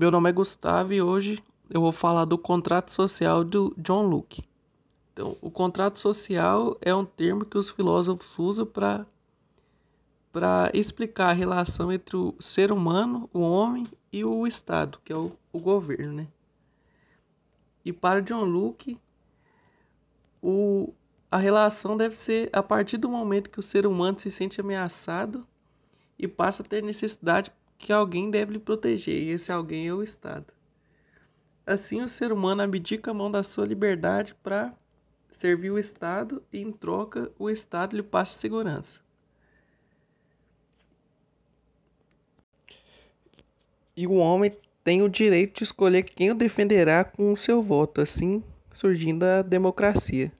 Meu nome é Gustavo e hoje eu vou falar do contrato social do John Locke. Então, o contrato social é um termo que os filósofos usam para para explicar a relação entre o ser humano, o homem e o Estado, que é o, o governo, né? E para John Locke, o, a relação deve ser a partir do momento que o ser humano se sente ameaçado e passa a ter necessidade que alguém deve lhe proteger, e esse alguém é o Estado. Assim, o ser humano abdica a mão da sua liberdade para servir o Estado e, em troca, o Estado lhe passa segurança. E o homem tem o direito de escolher quem o defenderá com o seu voto, assim surgindo a democracia.